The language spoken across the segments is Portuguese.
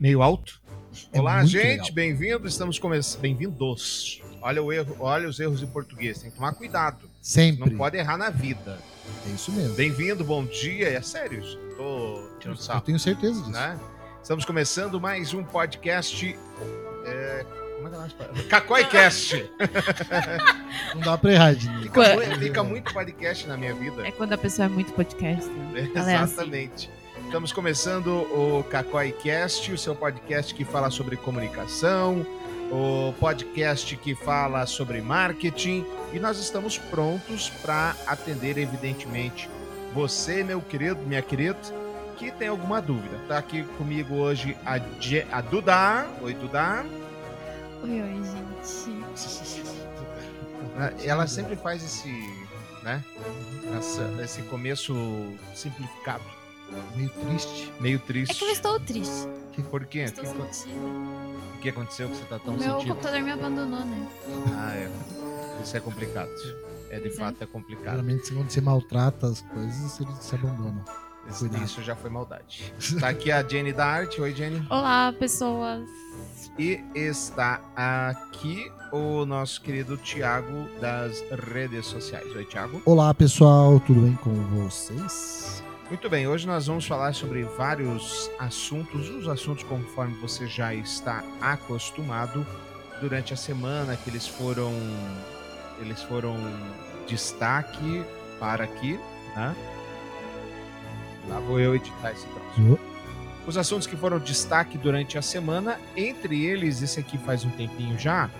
meio alto. É Olá, gente, bem-vindos. Estamos começando. Bem-vindos. Olha o erro, olha os erros em português. Tem que tomar cuidado. Sempre. Não pode errar na vida. É isso mesmo. Bem-vindo, bom dia. É sério? Tô tirando Eu sarro, tenho certeza disso. né? Estamos começando mais um podcast. É... Como é que é o nome? Cacoicast. Não dá pra errar, Dini. Fica, muito, fica muito podcast na minha vida. É quando a pessoa é muito podcast. Ela é assim. Estamos começando o CacóiCast, o seu podcast que fala sobre comunicação, o podcast que fala sobre marketing, e nós estamos prontos para atender, evidentemente, você, meu querido, minha querida, que tem alguma dúvida. Tá aqui comigo hoje a, Je- a Duda. Oi, Duda. Oi, oi, gente. Ela sempre faz esse, né? essa- esse começo simplificado, Meio triste. meio É que eu triste. estou triste. Por quê? Estou O que-. O que aconteceu que você tá tão O meu sentido? computador me abandonou, né? Ah, é. Isso é complicado. É de é. fato é complicado. Geralmente, quando você maltrata as coisas, eles se abandonam. Isso, cuidado. isso já foi maldade. Tá aqui a Jenny da Arte. Oi, Jenny. Olá, pessoas. E está aqui o nosso querido Tiago das redes sociais. Oi, Tiago. Olá, pessoal. Tudo bem com vocês? Muito bem, hoje nós vamos falar sobre vários assuntos, os assuntos conforme você já está acostumado durante a semana que eles foram eles foram destaque para aqui, né? Lá vou eu editar esse troço. Os assuntos que foram destaque durante a semana, entre eles, esse aqui faz um tempinho já,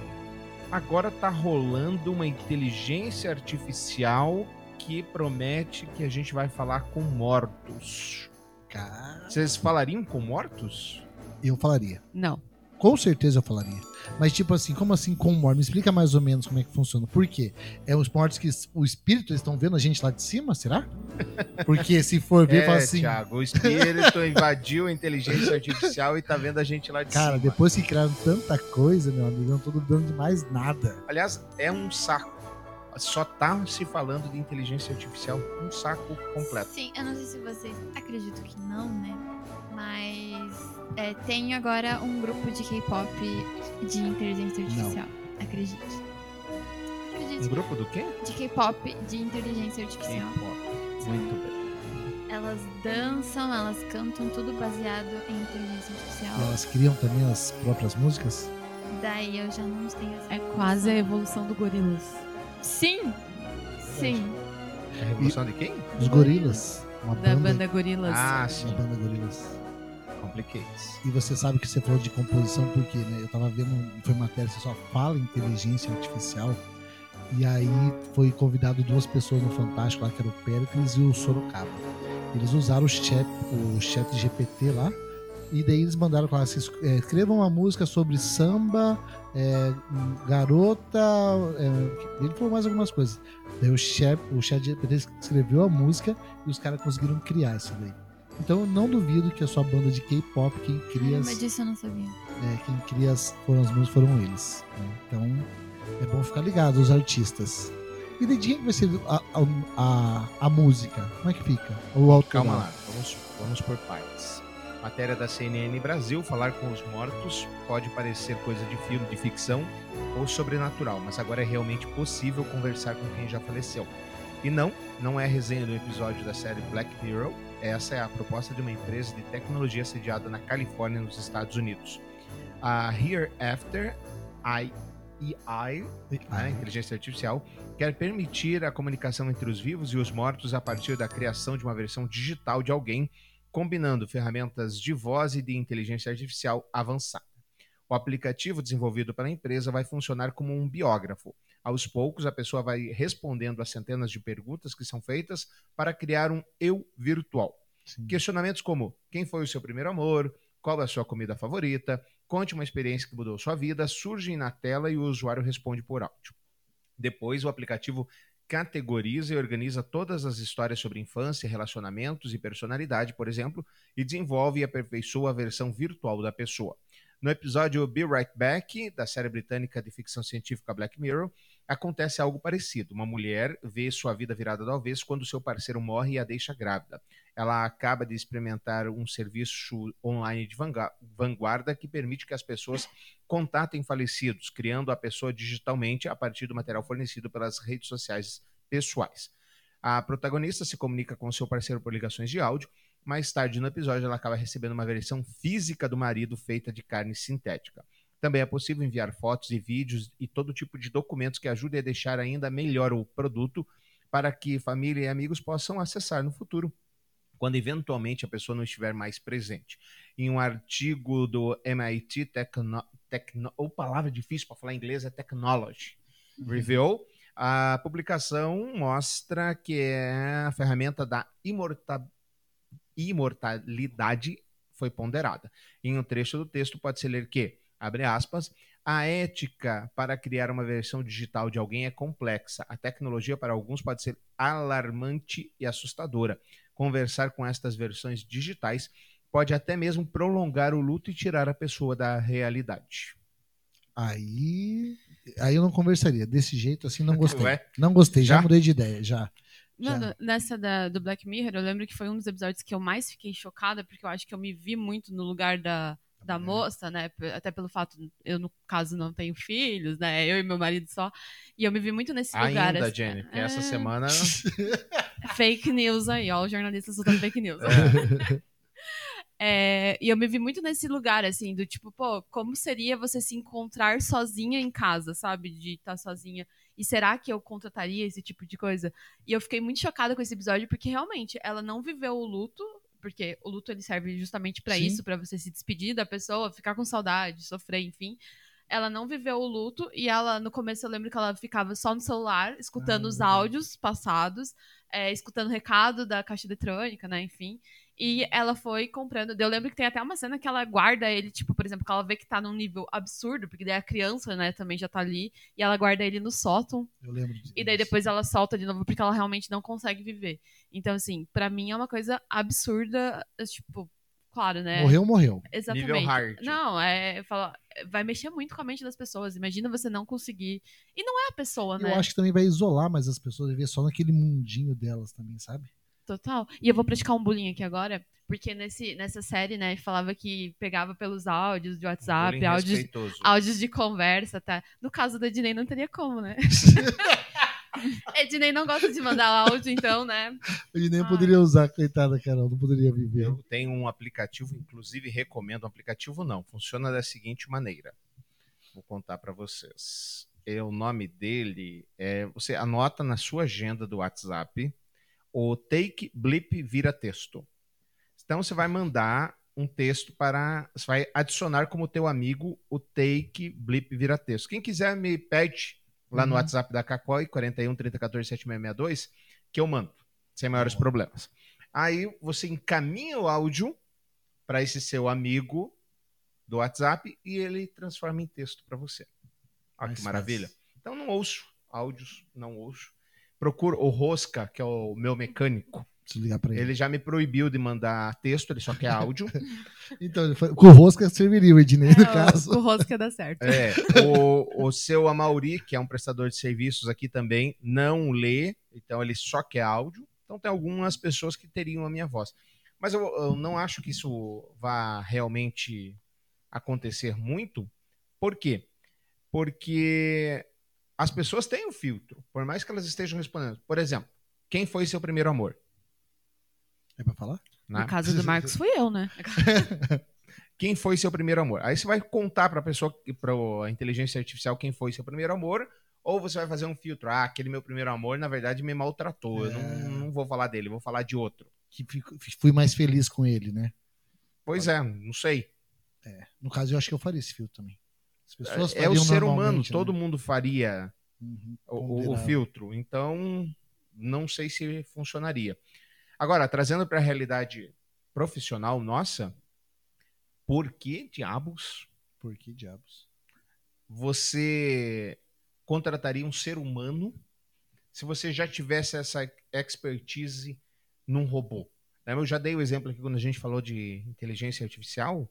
agora tá rolando uma inteligência artificial que promete que a gente vai falar com mortos. Cara, Vocês falariam com mortos? eu falaria. Não. Com certeza eu falaria. Mas, tipo assim, como assim com morte? Me explica mais ou menos como é que funciona. Por quê? É os mortos que o espírito estão vendo a gente lá de cima, será? Porque se for ver, fala é, assim. Thiago, o espírito invadiu a inteligência artificial e tá vendo a gente lá de Cara, cima. depois que criaram tanta coisa, meu amigo, eu não tô duvidando de mais nada. Aliás, é um saco. Só tá se falando de inteligência artificial, um saco completo. Sim, eu não sei se vocês acreditam que não, né? Mas é, tem agora um grupo de K-pop de inteligência artificial. Acredite. Um grupo do quê? De K-pop de inteligência artificial. K-pop. Muito bem. Elas dançam, elas cantam, tudo baseado em inteligência artificial. E elas criam também as próprias músicas. Daí eu já não tenho essa É quase a evolução do Gorilas. Sim! Sim. A revolução de quem? Os gorilas. Uma Da banda, banda Gorilas. Ah, sim. banda gorilas. Complicates. E você sabe que você falou de composição porque, né? Eu tava vendo, foi matéria, você só fala inteligência artificial. E aí foi convidado duas pessoas no Fantástico lá, que era o Pericles e o Sorocaba. Eles usaram o chat, o chat GPT lá. E daí eles mandaram falar assim, é, escrevam uma música sobre samba, é, garota. é, ele falou mais algumas coisas. Daí o chat, o GPT escreveu a música e os caras conseguiram criar isso daí. Então eu não duvido que a sua banda de K-pop, quem cria as, Mas disso eu não sabia. é, quem cria as, foram as músicas foram eles. né? Então é bom ficar ligado, os artistas. E de dia que vai ser a, a, a, a música? Como é que fica? O autoral? Calma lá, vamos, vamos por partes. Matéria da CNN Brasil, falar com os mortos pode parecer coisa de filme, de ficção ou sobrenatural, mas agora é realmente possível conversar com quem já faleceu. E não, não é resenha do episódio da série Black Mirror, essa é a proposta de uma empresa de tecnologia sediada na Califórnia, nos Estados Unidos. A Hereafter AI, né, inteligência artificial, quer permitir a comunicação entre os vivos e os mortos a partir da criação de uma versão digital de alguém, combinando ferramentas de voz e de inteligência artificial avançada. O aplicativo desenvolvido pela empresa vai funcionar como um biógrafo. Aos poucos, a pessoa vai respondendo a centenas de perguntas que são feitas para criar um eu virtual. Sim. Questionamentos como: quem foi o seu primeiro amor? Qual é a sua comida favorita? Conte uma experiência que mudou sua vida, surgem na tela e o usuário responde por áudio. Depois, o aplicativo categoriza e organiza todas as histórias sobre infância, relacionamentos e personalidade, por exemplo, e desenvolve e aperfeiçoa a versão virtual da pessoa. No episódio Be Right Back, da série britânica de ficção científica Black Mirror, acontece algo parecido. Uma mulher vê sua vida virada do avesso quando seu parceiro morre e a deixa grávida. Ela acaba de experimentar um serviço online de vanguarda que permite que as pessoas contatem falecidos, criando a pessoa digitalmente a partir do material fornecido pelas redes sociais pessoais. A protagonista se comunica com seu parceiro por ligações de áudio. Mais tarde no episódio, ela acaba recebendo uma versão física do marido feita de carne sintética. Também é possível enviar fotos e vídeos e todo tipo de documentos que ajudem a deixar ainda melhor o produto para que família e amigos possam acessar no futuro, quando eventualmente a pessoa não estiver mais presente. Em um artigo do MIT Techno, Techno, ou palavra difícil para falar em inglês é Technology Review, a publicação mostra que é a ferramenta da imorta- imortalidade foi ponderada. Em um trecho do texto pode-se ler que, abre aspas, a ética para criar uma versão digital de alguém é complexa. A tecnologia para alguns pode ser alarmante e assustadora. Conversar com estas versões digitais pode até mesmo prolongar o luto e tirar a pessoa da realidade. Aí, aí eu não conversaria. Desse jeito assim, não gostei. Ué? Não gostei, já? Já? mudei de ideia, já. Já. Mano, nessa da, do Black Mirror, eu lembro que foi um dos episódios que eu mais fiquei chocada, porque eu acho que eu me vi muito no lugar da, da moça, né? Até pelo fato, eu, no caso, não tenho filhos, né? Eu e meu marido só. E eu me vi muito nesse lugar. Ainda, assim. Jenny, porque essa É, semana. Fake news aí, ó, os jornalistas soltando fake news. É, e eu me vi muito nesse lugar, assim, do tipo, pô, como seria você se encontrar sozinha em casa, sabe? De estar sozinha. E será que eu contrataria esse tipo de coisa? E eu fiquei muito chocada com esse episódio, porque realmente ela não viveu o luto, porque o luto ele serve justamente Sim. isso, pra você se despedir da pessoa, ficar com saudade, sofrer, enfim. Ela não viveu o luto e ela, no começo, eu lembro que ela ficava só no celular, escutando Ah, os áudios passados, é, escutando o recado da caixa eletrônica, né? Enfim. E ela foi comprando. Eu lembro que tem até uma cena que ela guarda ele, tipo, por exemplo, que ela vê que tá num nível absurdo, porque daí a criança, né, também já tá ali, e ela guarda ele no sótão, Eu lembro disso. e daí depois ela solta de novo, porque ela realmente não consegue viver. Então, assim, pra mim é uma coisa absurda, é, tipo, claro, né? Morreu, morreu. Exatamente. Nível hard. Não, é. Fala, vai mexer muito com a mente das pessoas. Imagina você não conseguir. E não é a pessoa, né? Eu acho que também vai isolar mais as pessoas, viver só naquele mundinho delas também, sabe? Total. E eu vou praticar um bullying aqui agora, porque nesse, nessa série, né, falava que pegava pelos áudios de WhatsApp, áudios, áudios de conversa, tá? No caso da Ednei não teria como, né? Ednei não gosta de mandar áudio, então, né? Ele nem Ai. poderia usar, coitada, Carol, não poderia viver. Eu tenho um aplicativo, inclusive recomendo um aplicativo não. Funciona da seguinte maneira. Vou contar para vocês. É, o nome dele é. Você anota na sua agenda do WhatsApp o Take Blip Vira Texto. Então você vai mandar um texto para. Você vai adicionar como teu amigo o Take Blip Vira Texto. Quem quiser me pede lá no Uhum. WhatsApp da Cacói, 41 30 14 7662, que eu mando, sem maiores problemas. Aí você encaminha o áudio para esse seu amigo do WhatsApp e ele transforma em texto para você. Olha Mais que maravilha. Então não ouço áudios, não ouço. Procuro o Rosca, que é o meu mecânico. Preciso ligar pra ele. Ele já me proibiu de mandar texto, ele só quer áudio. Então, com o Rosca serviria o Ednei, no É, caso. o, o rosca dá certo. É, o, o seu Amauri, que é um prestador de serviços aqui também, não lê, então ele só quer áudio. Então tem algumas pessoas que teriam a minha voz. Mas eu, eu não acho que isso vá realmente acontecer muito. Por quê? Porque as pessoas têm o filtro, por mais que elas estejam respondendo. Por exemplo, quem foi seu primeiro amor? É pra falar? né? No caso do Marcos, fui eu, né? quem foi seu primeiro amor. Aí você vai contar para a pessoa, para a inteligência artificial, quem foi seu primeiro amor, ou você vai fazer um filtro. Ah, aquele meu primeiro amor, na verdade, me maltratou. Eu É. não, não vou falar dele, vou falar de outro. Que fico- fui mais feliz com ele, né? Pois é, não sei. No caso, eu acho que eu faria esse filtro também. As pessoas É o ser humano, normalmente, todo né? mundo faria Uhum, o- o, filtro. Então, não sei se funcionaria. Agora, trazendo para a realidade profissional nossa, por que diabos Por que diabos? você contrataria um ser humano se você já tivesse essa expertise num robô? Né, Eu já dei o exemplo aqui quando a gente falou de inteligência artificial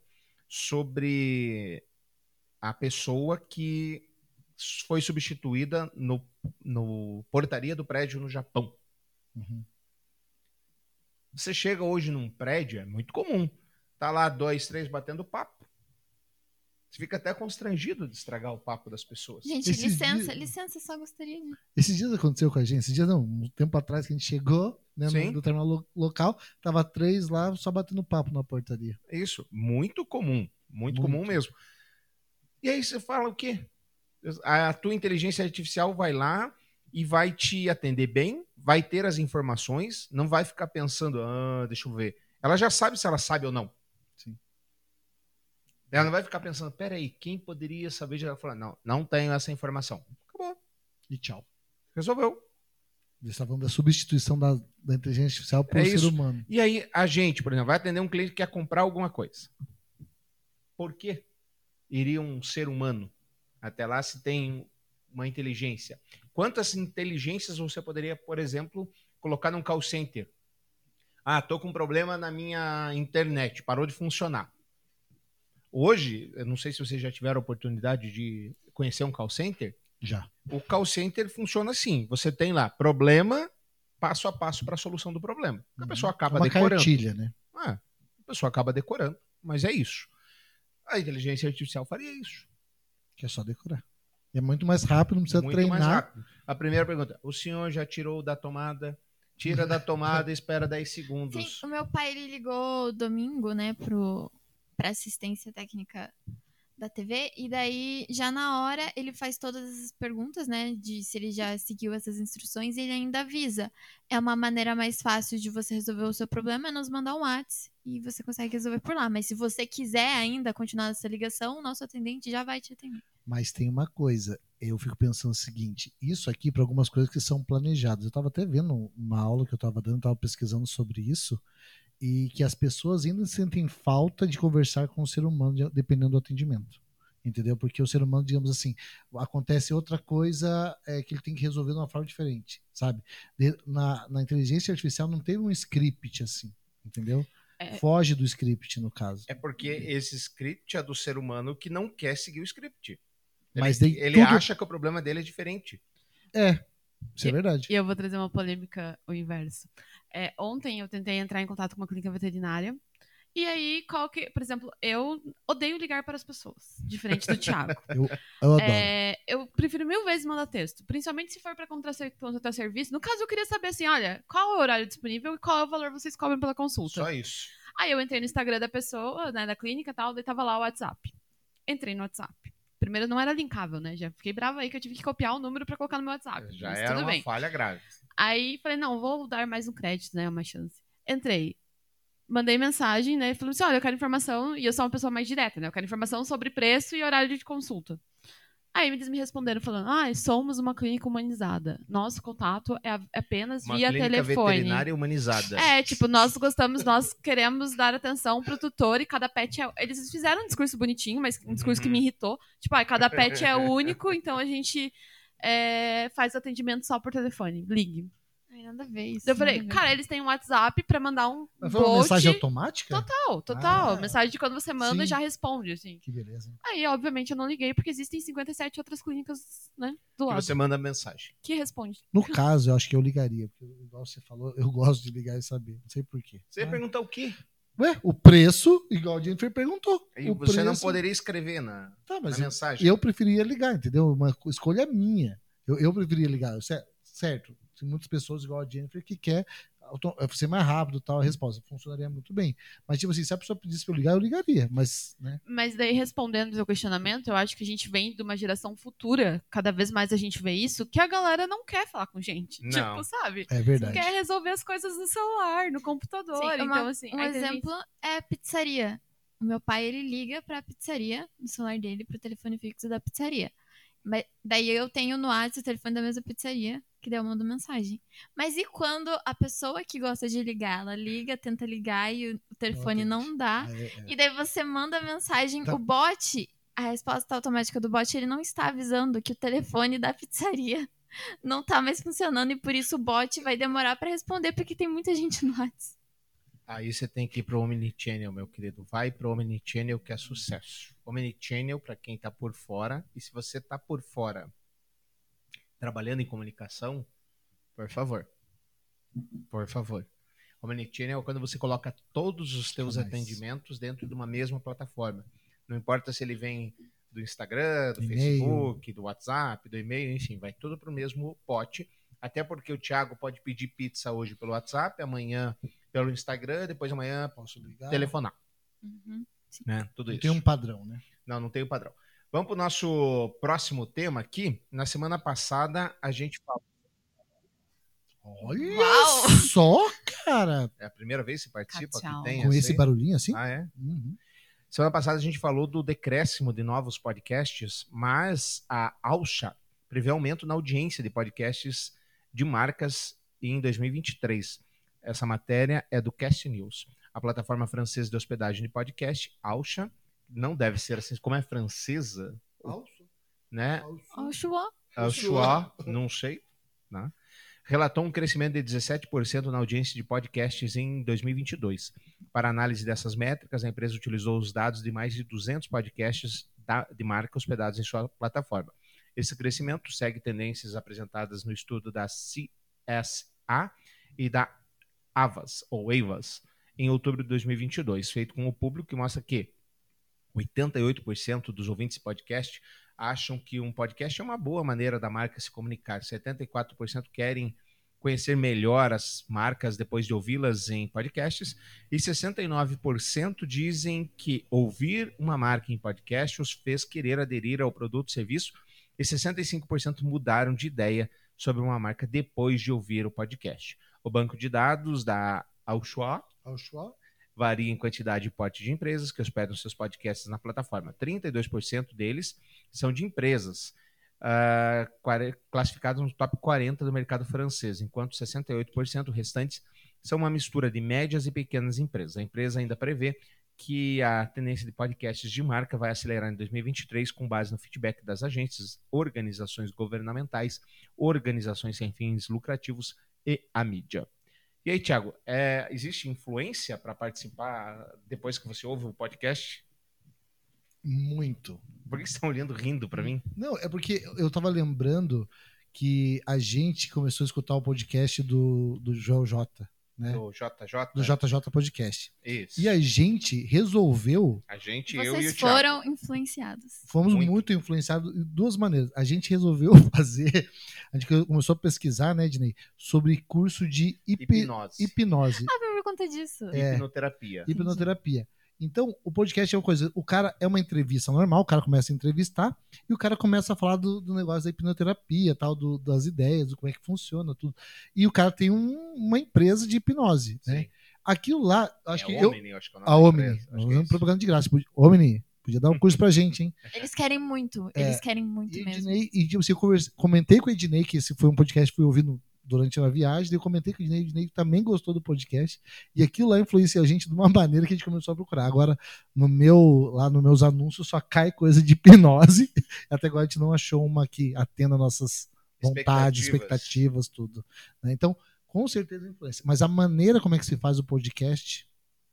sobre a pessoa que foi substituída no, no portaria do prédio no Japão. Uhum. Você chega hoje num prédio, é muito comum. Tá lá dois, três batendo papo. Você fica até constrangido de estragar o papo das pessoas. Gente, Esses licença, dias- licença, só gostaria de. Esses dias aconteceu com a gente, esses dias não, um tempo atrás que a gente chegou né, no determinado lo- local, tava três lá só batendo papo na portaria. Isso, muito comum. Muito, Muito. comum mesmo. E aí você fala o quê? A tua inteligência artificial vai lá e vai te atender bem, vai ter as informações, não vai ficar pensando, ah, deixa eu ver. Ela já sabe se ela sabe ou não. Sim. Ela não vai ficar pensando, peraí, quem poderia saber? de Ela fala, não, não tenho essa informação. Acabou, E tchau. resolveu. Eles estavam falando da substituição da, da inteligência artificial por É ser humano. E aí, a gente, por exemplo, vai atender um cliente que quer comprar alguma coisa. Por que iria um ser humano até lá se tem uma inteligência? Quantas inteligências você poderia, por exemplo, colocar num call center? Ah, tô com um problema na minha internet, parou de funcionar. Hoje, eu não sei se vocês já tiveram a oportunidade de conhecer um call center. Já. O call center funciona assim: você tem lá problema, passo a passo para a solução do problema. A pessoa acaba Uhum. uma decorando. cartilha, né? Ah, a pessoa acaba decorando, mas é isso. A inteligência artificial faria isso. Que é só decorar. É muito mais rápido, não precisa muito treinar. mais rápido. A primeira pergunta: o senhor já tirou da tomada? Tira da tomada e espera 10 Sim, segundos. o meu pai ele ligou domingo, né, pro, pra assistência técnica da TV, e daí já na hora ele faz todas as perguntas, né, de se ele já seguiu essas instruções e ele ainda avisa. É uma maneira mais fácil de você resolver o seu problema, é nos mandar um WhatsApp e você consegue resolver por lá. Mas se você quiser ainda continuar essa ligação, o nosso atendente já vai te atender. Mas tem uma coisa, eu fico pensando o seguinte: isso aqui para algumas coisas que são planejadas. Eu estava até vendo uma aula que eu estava dando, estava pesquisando sobre isso, e que as pessoas ainda sentem falta de conversar com o ser humano, de- dependendo do atendimento. Entendeu? Porque o ser humano, digamos assim, acontece outra coisa é, que ele tem que resolver de uma forma diferente, sabe? De- na, na inteligência artificial não tem um script assim, entendeu? É. Foge do script, no caso. É porque esse script é do ser humano que não quer seguir o script. Ele, Mas tem ele tudo- acha que o problema dele é diferente. É, isso é verdade. E eu vou trazer uma polêmica o inverso. É, ontem eu tentei entrar em contato com uma clínica veterinária. E aí, qual que. Por exemplo, eu odeio ligar para as pessoas, diferente do Thiago. Eu adoro. É, eu prefiro mil vezes mandar texto, principalmente se for para contratar, serviço. No caso, eu queria saber assim: olha, qual é o horário disponível e qual é o valor que vocês cobram pela consulta. Só isso. Aí eu entrei no Instagram da pessoa, né, da clínica e tal, daí tava lá o WhatsApp. Entrei no WhatsApp. Primeiro não era linkável, né? Já fiquei brava aí que eu tive que copiar o número pra colocar no meu WhatsApp. Já mas era tudo uma bem. falha grave. Aí falei, não, vou dar mais um crédito, né? Uma chance. Entrei. Mandei mensagem, né? Falei assim: olha, eu quero informação, e eu sou uma pessoa mais direta, né? Eu quero informação sobre preço e horário de consulta. Aí eles me responderam falando: ah, somos uma clínica humanizada. Nosso contato é apenas Uma via clínica telefone. veterinária humanizada. É, tipo, nós gostamos, nós queremos dar atenção pro tutor e cada pet é. Eles fizeram um discurso bonitinho, mas um discurso que me irritou. Tipo, ah, cada pet é único, então a gente é, faz atendimento só por telefone. Ligue. Ai, nada a ver isso. Eu falei, cara, eles têm um WhatsApp pra mandar um Mas foi uma mensagem automática? Total, total. Ah, Mensagem de quando você manda sim. já responde, assim. Que beleza. Aí, obviamente, eu não liguei, porque existem 57 outras clínicas, né, do Que lado. você manda mensagem. Que responde. No caso, eu acho que eu ligaria, porque igual você falou, eu gosto de ligar e saber. Não sei porquê. Você ia perguntar o quê? Ué, o preço, igual a Jennifer perguntou. E você não preço- poderia escrever na, Tá, na mas eu, mensagem. eu preferia ligar, entendeu? Uma escolha minha. Eu, eu preferia ligar. Cer- Certo, tem muitas pessoas igual a Jennifer que quer ser mais rápido tal, a resposta. Funcionaria muito bem. Mas, tipo assim, se a pessoa pedisse pra eu ligar, eu ligaria. Mas, né? Mas daí, respondendo o seu questionamento, eu acho que a gente vem de uma geração futura, cada vez mais a gente vê isso, que a galera não quer falar com gente. Não. Tipo, sabe? É verdade. Quer resolver as coisas no celular, no computador. Sim, então, uma- assim, um exemplo é a pizzaria. O meu pai, ele liga pra pizzaria, no celular dele, pro telefone fixo da pizzaria. Mas daí eu tenho no WhatsApp o telefone da mesma pizzaria, que daí eu mando mensagem. Mas e quando a pessoa que gosta de ligar, ela liga, tenta ligar e o telefone não dá. É, é. E daí você manda mensagem, Tá. o bot, a resposta automática do bot, ele não está avisando que o telefone da pizzaria não tá mais funcionando e por isso o bot vai demorar pra responder porque tem muita gente no WhatsApp. Aí você tem que ir pro Omnichannel, meu querido. Vai pro Omnichannel que é sucesso. Omnichannel para quem está por fora. E se você está por fora trabalhando em comunicação, por favor. Por favor. Omnichannel é quando você coloca todos os teus atendimentos dentro de uma mesma plataforma. Não importa se ele vem do Instagram, do. Facebook, do WhatsApp, do e-mail, enfim, vai tudo para o mesmo pote. Até porque o Thiago pode pedir pizza hoje pelo WhatsApp, amanhã pelo Instagram, depois amanhã Posso ligar? telefonar, Uhum. Né? Tudo Não isso. tem um padrão, né? Não, não tem o padrão. Vamos para o nosso próximo tema aqui. Na semana passada a gente falou. Olha Uau! só, cara. É a primeira vez que você participa Tchau. que tem Com essa esse aí? barulhinho assim? Ah, é? Uhum. Semana passada a gente falou do decréscimo de novos podcasts, mas a Alcha prevê aumento na audiência de podcasts de marcas em 2023. Essa matéria é do Cast News. A plataforma francesa de hospedagem de podcast, Alcha, não deve ser assim, como é francesa, né? Ó, o Chua. Alchoa, não sei, né? relatou um crescimento de 17% na audiência de podcasts em 2022. Para análise dessas métricas, a empresa utilizou os dados de mais de 200 podcasts da- de marca hospedados em sua plataforma. Esse crescimento segue tendências apresentadas no estudo da CSA e da Avas, ou Avas, em outubro de 2022, feito com o público que mostra que 88% dos ouvintes de podcast acham que um podcast é uma boa maneira da marca se comunicar. 74% querem conhecer melhor as marcas depois de ouvi-las em podcasts e 69% dizem que ouvir uma marca em podcast os fez querer aderir ao produto ou serviço e 65% mudaram de ideia sobre uma marca depois de ouvir o podcast. O banco de dados da Auxua varia em quantidade e porte de empresas que hospedam seus podcasts na plataforma. 32% deles são de empresas ah, quare- classificadas no top 40 do mercado francês, enquanto 68% restantes são uma mistura de médias e pequenas empresas. A empresa ainda prevê que a tendência de podcasts de marca vai acelerar em 2023 com base no feedback das agências, organizações governamentais, organizações sem fins lucrativos e a mídia. E aí, Thiago, é, existe influência para participar depois que você ouve o podcast? Muito. Por que vocês estão olhando rindo para mim? Não, é porque eu tava lembrando que a gente começou a escutar o podcast do, do Joel J, né? Do JJ? Do JJ Podcast. Isso. E a gente resolveu, A gente, eu e o Vocês Thiago. foram influenciados. fomos Muito. muito, influenciados de duas maneiras. A gente resolveu fazer, a gente começou a pesquisar, né, Ednei, sobre curso de hipi- Hipnose. hipnose, Ah, foi por conta disso. É. Hipnoterapia. hipnoterapia. Então, o podcast é uma coisa, o cara é uma entrevista normal, o cara começa a entrevistar e o cara começa a falar do, do negócio da hipnoterapia, tal, do- das ideias, do como é que funciona, tudo. E o cara tem um- uma empresa de hipnose, né? Sim. Aquilo lá, acho é que eu, Omni, eu acho que é o nome a da Omni, é propaganda de graça. Omni, podia dar um curso pra gente, hein? Eles querem muito. É. Eles querem muito E, mesmo. Ednei, e tipo, assim, eu comentei com o Ednei, que esse foi um podcast que fui ouvindo durante a viagem, eu comentei com o Ednei, o Ednei também gostou do podcast, e aquilo lá influenciou a gente de uma maneira que a gente começou a procurar. Agora, no meu, lá nos meus anúncios, só cai coisa de hipnose, até agora a gente não achou uma que atenda nossas vontades, expectativas, tudo. né? Então, com certeza influência. Mas a maneira como é que se faz o podcast,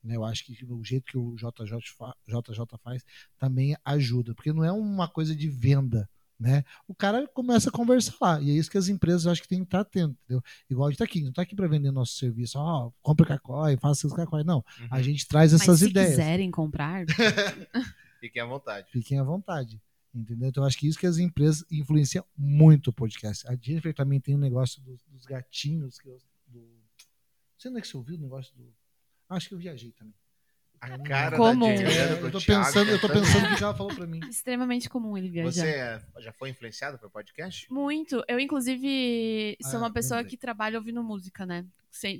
né, eu acho que o jeito que o JJ, fa- JJ faz também ajuda, porque não é uma coisa de venda. Né? O cara começa a conversar lá, e é isso que as empresas acho que tem que estar atento, entendeu? Igual a gente tá aqui, não tá aqui para vender nosso serviço, ó, compra Cacói, faça seus Cacói, não. Uhum. A gente traz Mas essas se ideias. quiserem comprar, Fiquem à vontade. Fiquem à vontade. Entendeu? Então, eu acho que isso que as empresas influenciam muito o podcast. A Jennifer também tem um negócio dos, dos gatinhos. Que eu, do... Não sei onde é que você ouviu o negócio do. Acho que eu viajei também. A cara Como? da É, pro eu tô Thiago, pensando, eu tô pensando o que ela falou pra mim. extremamente comum ele viajar. Você é- já foi influenciado por podcast? Muito. Eu, inclusive, sou Ah, uma pessoa que trabalha ouvindo música, né?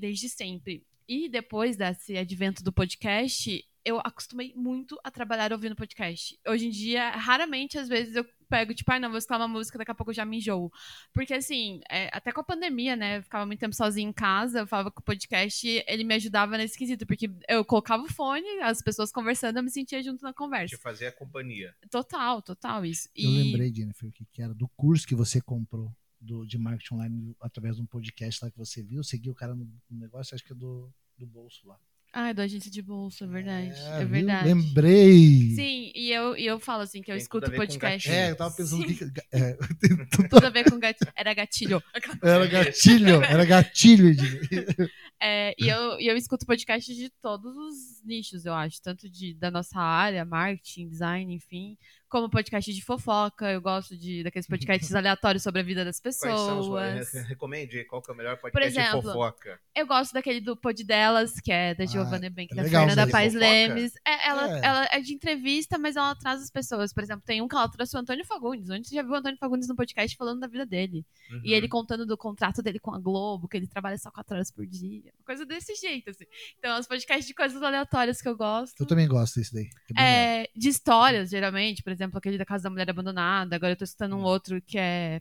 Desde sempre. E depois desse advento do podcast, eu acostumei muito a trabalhar ouvindo podcast. Hoje em dia, raramente, às vezes, eu pego, tipo, ai, não, vou escutar uma música, daqui a pouco eu já me enjoo. Porque, assim, é, até com a pandemia, né? Eu ficava muito tempo sozinha em casa, eu falava que o podcast, ele me ajudava nesse quesito, porque eu colocava o fone, as pessoas conversando, eu me sentia junto na conversa. fazer a companhia. Total, total, isso. Eu E- lembrei, Jennifer, o que, que era do curso que você comprou do, de marketing online através de um podcast lá que você viu. Segui o cara no, no negócio, acho que é do, do bolso lá. Ah, do agência de bolsa, é verdade. É, É, viu? verdade. Lembrei. Sim, e eu, e eu falo assim que eu Tem escuto podcast. É, eu tava pensando Sim. que. É, Tudo a ver com gatilho. Era gatilho. era gatilho, era gatilho. É, e, eu, e eu escuto podcast de todos os nichos, eu acho. Tanto de, da nossa área, marketing, design, enfim. Como podcast de fofoca. Eu gosto de daqueles podcasts aleatórios sobre a vida das Quais são os pessoas. re- Recomende qual que é o melhor podcast exemplo, de fofoca. Eu gosto daquele do Pod Delas, que é da Ah, Giovanna Bank, é da legal, Fernanda fofoca? Lemes. É, ela, É. ela é de entrevista, mas ela traz as pessoas. Por exemplo, tem um que ela trouxe o Antônio Fagundes. Onde você já viu o Antônio Fagundes no podcast falando da vida dele? Uhum. E ele contando do contrato dele com a Globo, que ele trabalha só quatro horas por dia. Coisa desse jeito, assim. Então, os podcasts de coisas aleatórias que eu gosto. Eu também gosto desse daí. É. É, de histórias, geralmente. Por exemplo, aquele da Casa da Mulher Abandonada. Agora eu tô escutando um outro que é.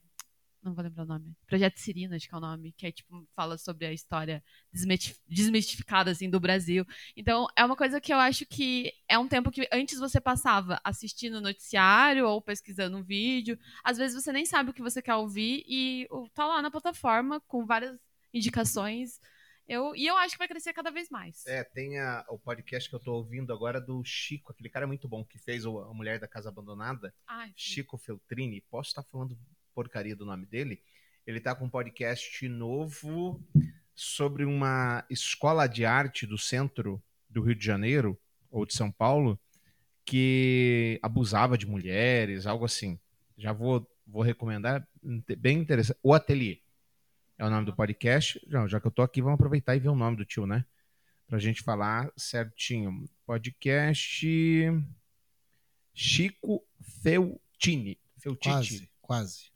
Não vou lembrar o nome. Projeto Cirina, acho que é o nome. Que é tipo, fala sobre a história desmistificada, assim, do Brasil. Então, é uma coisa que eu acho que é um tempo que antes você passava assistindo noticiário ou pesquisando um vídeo. Às vezes você nem sabe o que você quer ouvir e o- tá lá na plataforma com várias indicações. Eu, e eu acho que vai crescer cada vez mais. É, tem a- o podcast que eu tô ouvindo agora do Chico, aquele cara muito bom que fez o- a Mulher da Casa Abandonada, Ai. Chico Feltrini. Posso estar falando porcaria do nome dele? Ele tá com um podcast novo sobre uma escola de arte do centro do Rio de Janeiro ou de São Paulo que abusava de mulheres, algo assim. Já vou, vou recomendar, bem interessante. O Ateliê é o nome do podcast. Já, já que eu tô aqui, vamos aproveitar e ver o nome do tio, né? Pra gente falar certinho. Podcast Chico Feltini. Feltiti. Quase, quase.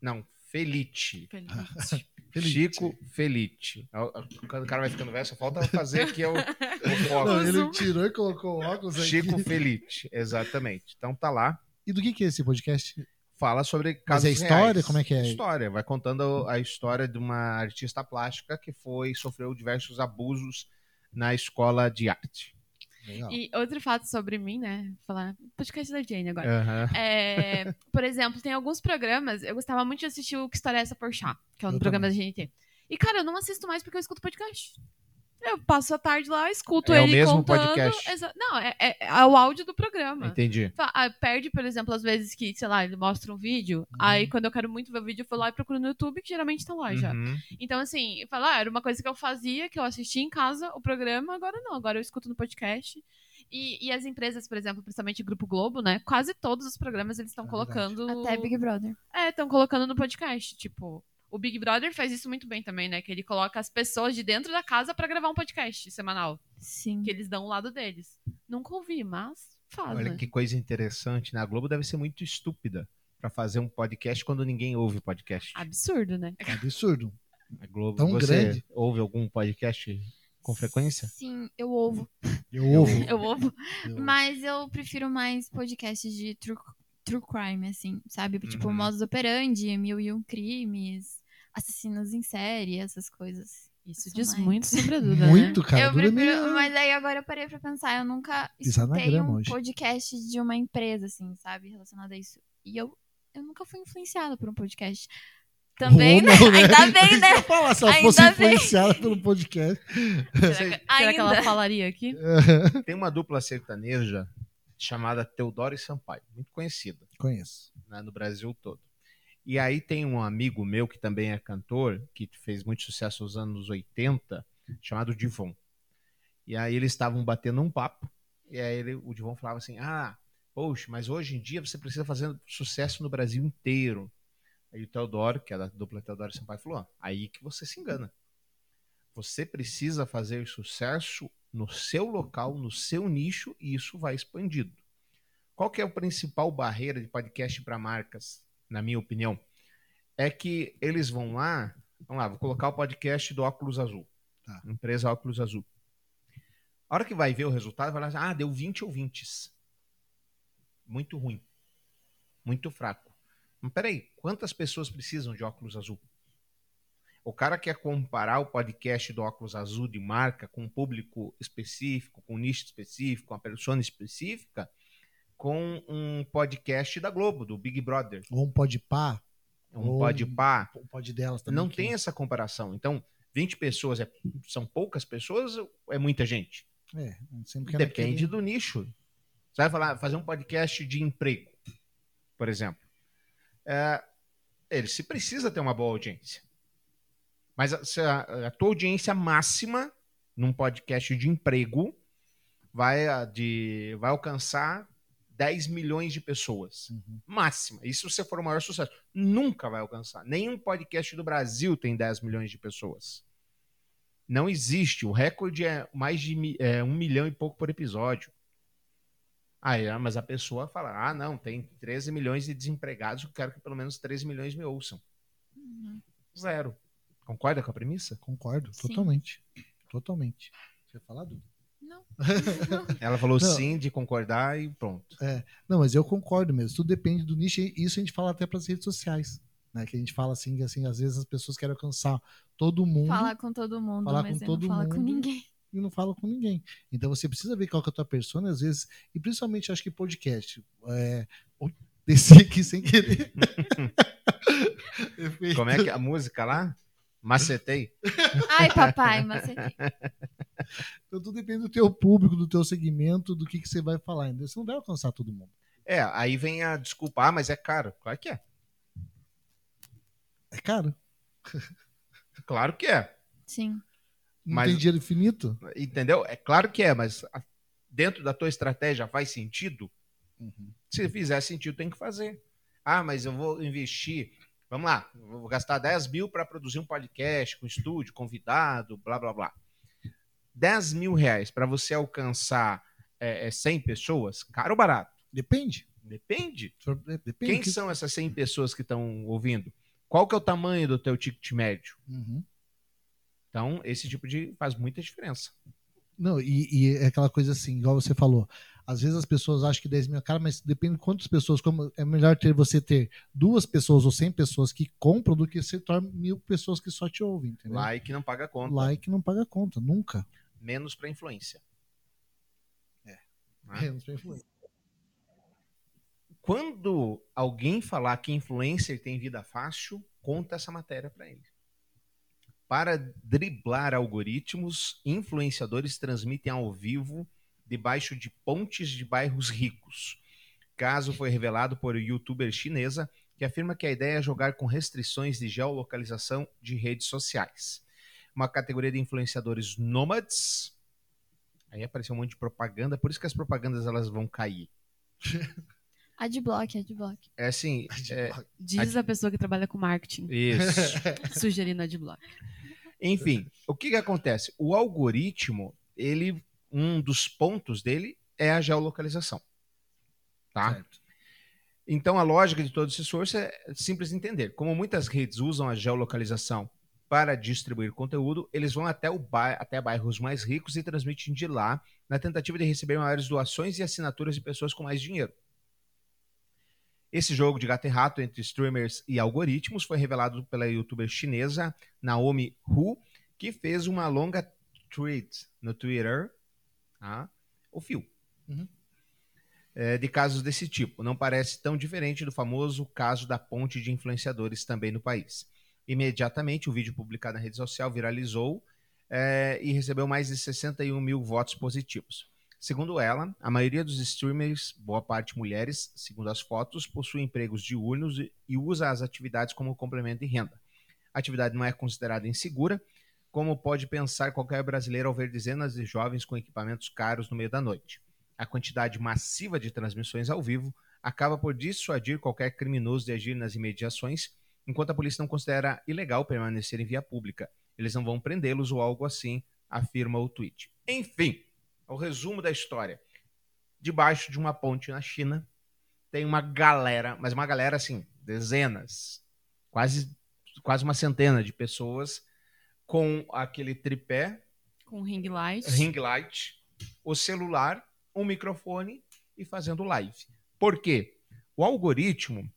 Não, Felite. Feliz. Felite. Chico Felite. Quando o cara vai ficando velho, só falta fazer aqui o, o foco. Não, ele tirou e colocou o óculos aqui. Chico Felite, exatamente. Então tá lá. E do que, que é esse podcast? Fala sobre Mas casos é história? reais. Como é que é? História. Vai contando a história de uma artista plástica que foi sofreu diversos abusos na escola de arte. Legal. E outro fato sobre mim, né? Falar podcast da Jane agora. Aham. É, por exemplo, tem alguns programas. Eu gostava muito de assistir o Que História é essa Porchat, que é um Eu programa da GNT. E, cara, eu não assisto mais porque eu escuto podcast. Eu passo a tarde lá, escuto É o ele mesmo contando. podcast. Exa- Não, é, é- é o áudio do programa. Entendi. Ah, Perde, por exemplo, às vezes que, sei lá, ele mostra um vídeo. Aí, quando eu quero muito ver o vídeo, eu vou lá e procuro no YouTube, que geralmente tá lá já. Uhum. Então, assim, eu falo, ah, era uma coisa que eu fazia, que eu assistia em casa, o programa, agora não, agora eu escuto no podcast. E, e as empresas, por exemplo, principalmente o Grupo Globo, né? Quase todos os programas eles estão É colocando. Até Big Brother. É, estão colocando no podcast. Tipo, o Big Brother faz isso muito bem também, né? Que ele coloca as pessoas de dentro da casa pra gravar um podcast semanal. Sim. Que eles dão o lado deles. Nunca ouvi, mas faz, Olha né? que coisa interessante. né? A Globo deve ser muito estúpida pra fazer um podcast quando ninguém ouve o podcast. Absurdo, né? É absurdo. A Globo, Tão você grande. ouve algum podcast com frequência? Sim, eu ouvo. Eu ouvo. Eu ouvo. Eu- Mas eu prefiro mais podcasts de true, true crime, assim, sabe? Tipo, Uhum. modus operandi, mil e um crimes, assassinos em série, essas coisas. Isso diz mais. muito sobre a Duda, né? Muito, cara. eu Duda é prefiro, meio- mas aí agora eu parei pra pensar, eu nunca escutei um hoje. podcast de uma empresa, assim, sabe? Relacionado a isso. E eu, eu nunca fui influenciada por um podcast. Também, Ou né? não, né? Ainda bem, né? Falar, se ela Ainda fosse bem. influenciada pelo podcast. Será, que, será que ela Ainda. falaria aqui? Tem uma dupla sertaneja chamada Teodoro e Sampaio, muito conhecida Conheço. né, no Brasil todo. E aí tem um amigo meu que também é cantor, que fez muito sucesso nos anos 80, chamado Divon. E aí eles estavam batendo um papo, e aí ele- o Divon falava assim: Ah, poxa, mas hoje em dia você precisa fazer sucesso no Brasil inteiro. Aí o Teodoro, que é da dupla Teodoro Sampaio, falou: "Ó, aí que você se engana. Você precisa fazer sucesso no seu local, no seu nicho, e isso vai expandido. Qual que é a principal barreira de podcast para marcas, na minha opinião? É que eles vão lá, vamos lá, vou colocar o podcast do Óculos Azul. Tá. Empresa Óculos Azul. A hora que vai ver o resultado, vai lá, ah, deu 20 ouvintes. Muito ruim. Muito fraco. Mas peraí, quantas pessoas precisam de óculos azul? O cara quer comparar o podcast do óculos azul de marca com um público específico, com um nicho específico, com uma persona específica, com um podcast da Globo, do Big Brother. Ou um pode pá, Um podpar. um pode delas também. Não que- tem essa comparação. Então, 20 pessoas é- são poucas pessoas ou é muita gente? É, sempre quer Depende naquele- do nicho. Você vai falar, fazer um podcast de emprego, por exemplo. É, ele se precisa ter uma boa audiência. Mas a, a- a tua audiência máxima num podcast de emprego vai, de, vai alcançar 10 milhões de pessoas. Uhum. Máxima. Isso se for o maior sucesso. Nunca vai alcançar. Nenhum podcast do Brasil tem 10 milhões de pessoas. Não existe. O recorde é mais de é, um milhão e pouco por episódio. Aí, ah, mas a pessoa fala: ah, não, tem 13 milhões de desempregados, eu quero que pelo menos 13 milhões me ouçam. Uhum. Zero. Concorda com a premissa? Concordo, Sim. totalmente. Totalmente. Você ia falar, Duda? Não. Ela falou Não. sim de concordar e pronto. Não, mas eu concordo mesmo. Tudo depende do nicho. E isso a gente fala até para as redes sociais. Né? Que a gente fala assim, que assim, às vezes as pessoas querem alcançar todo mundo Falar com todo mundo, Falar mas com todo não fala com mundo. ninguém. e não fala com ninguém. Então você precisa ver qual que é a tua persona, às vezes, e principalmente acho que podcast. É... Desci aqui sem querer. Como é que é a música lá? Macetei. Ai, papai, você Então tudo depende do teu público, do teu segmento, do que, que você vai falar. Entendeu? Você não vai alcançar todo mundo. É, aí vem a desculpa, ah, mas é caro. Claro que é. É caro. Claro que é. Sim. Não Mas- tem dinheiro infinito. Entendeu? É claro que é, mas dentro da tua estratégia faz sentido? Se fizer sentido, tem que fazer. Ah, mas eu vou investir. Vamos lá, vou gastar 10 mil para produzir um podcast com estúdio, convidado, blá blá blá. 10 mil reais para você alcançar é, é, 100 pessoas, caro ou barato? Depende. Depende. Depende. Quem que- são essas 100 pessoas que estão ouvindo? Qual que é o tamanho do teu ticket médio? Uhum. Então, esse tipo de faz muita diferença. Não, e, e é aquela coisa assim, igual você falou. Às vezes as pessoas acham que 10 mil é caro, mas depende de quantas pessoas. Como é melhor ter você ter duas pessoas ou 100 pessoas que compram do que você torna mil pessoas que só te ouvem, entendeu? Like não paga conta. Like não paga conta, nunca. Menos para influência. É. Né? Não sei influência. Quando alguém falar que influencer tem vida fácil, conta essa matéria para ele. Para driblar algoritmos, influenciadores transmitem ao vivo debaixo de pontes de bairros ricos. Caso foi revelado por youtuber chinesa que afirma que a ideia é jogar com restrições de geolocalização de redes sociais. Uma categoria de influenciadores nômades. Aí apareceu um monte de propaganda, por isso que as propagandas elas vão cair. Adblock, adblock. É assim, é, Diz a pessoa que trabalha com marketing, isso. sugerindo adblock. Enfim, o que, que acontece? O algoritmo, ele, um dos pontos dele é a geolocalização. Tá? Certo. Então a lógica de todo esse esforço é simples de entender. Como muitas redes usam a geolocalização para distribuir conteúdo, eles vão até, o ba até bairros mais ricos e transmitem de lá na tentativa de receber maiores doações e assinaturas de pessoas com mais dinheiro. Esse jogo de gato e rato entre streamers e algoritmos foi revelado pela youtuber chinesa Naomi Hu, que fez uma longa thread no Twitter, tá? o fio, Uhum. é, de casos desse tipo. Não parece tão diferente do famoso caso da ponte de influenciadores também no país. Imediatamente, o vídeo publicado na rede social viralizou é, e recebeu mais de 61 mil votos positivos. Segundo ela, a maioria dos streamers, boa parte mulheres, segundo as fotos, possui empregos diurnos e, e usa as atividades como complemento de renda. A atividade não é considerada insegura, como pode pensar qualquer brasileiro ao ver dezenas de jovens com equipamentos caros no meio da noite. A quantidade massiva de transmissões ao vivo acaba por dissuadir qualquer criminoso de agir nas imediações, enquanto a polícia não considera ilegal permanecer em via pública. Eles não vão prendê-los ou algo assim, afirma o tweet. Enfim, o resumo da história. Debaixo de uma ponte na China, tem uma galera, mas uma galera assim, dezenas, quase, quase uma centena de pessoas com aquele tripé, Com ring light. ring light, o celular, um microfone e fazendo live. Por quê? O algoritmo,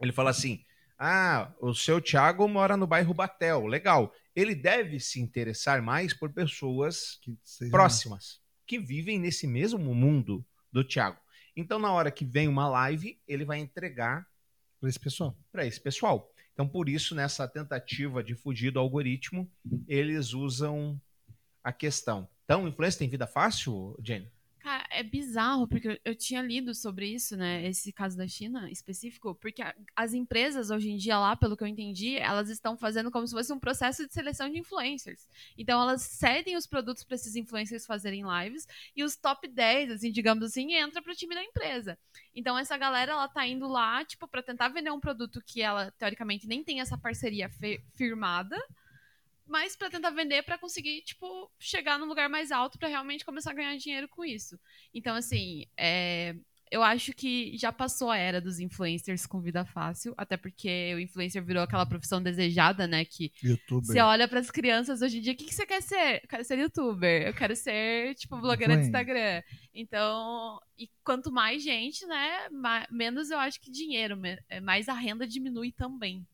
ele fala assim: ah, o seu Thiago mora no bairro Batel, legal. Ele deve se interessar mais por pessoas Que próximas que vivem nesse mesmo mundo do Thiago. Então, na hora que vem uma live, ele vai entregar Pra esse pessoal. para esse pessoal. Então, por isso, nessa tentativa de fugir do algoritmo, eles usam a questão. Então, influencer tem vida fácil, Jenny? É bizarro, porque eu- tinha lido sobre isso, né? Esse caso da China específico, porque as empresas hoje em dia lá, pelo que eu entendi, elas estão fazendo como se fosse um processo de seleção de influencers. Então elas cedem os produtos para esses influencers fazerem lives e os top 10, assim, digamos assim, entra pro time da empresa. Então essa galera ela tá indo lá, tipo, para tentar vender um produto que ela teoricamente nem tem essa parceria firmada, mas para tentar vender para conseguir, tipo, chegar num lugar mais alto para realmente começar a ganhar dinheiro com isso. Então, assim, é, eu acho que já passou a era dos influencers com vida fácil, até porque o influencer virou aquela profissão desejada, né? Que Youtuber. você olha para as crianças hoje em dia, o que, que você quer ser? Eu quero ser youtuber, eu quero ser, tipo, blogueira de. Instagram. Então, e quanto mais gente, né, ma- menos eu acho que dinheiro, é, mais a renda diminui também.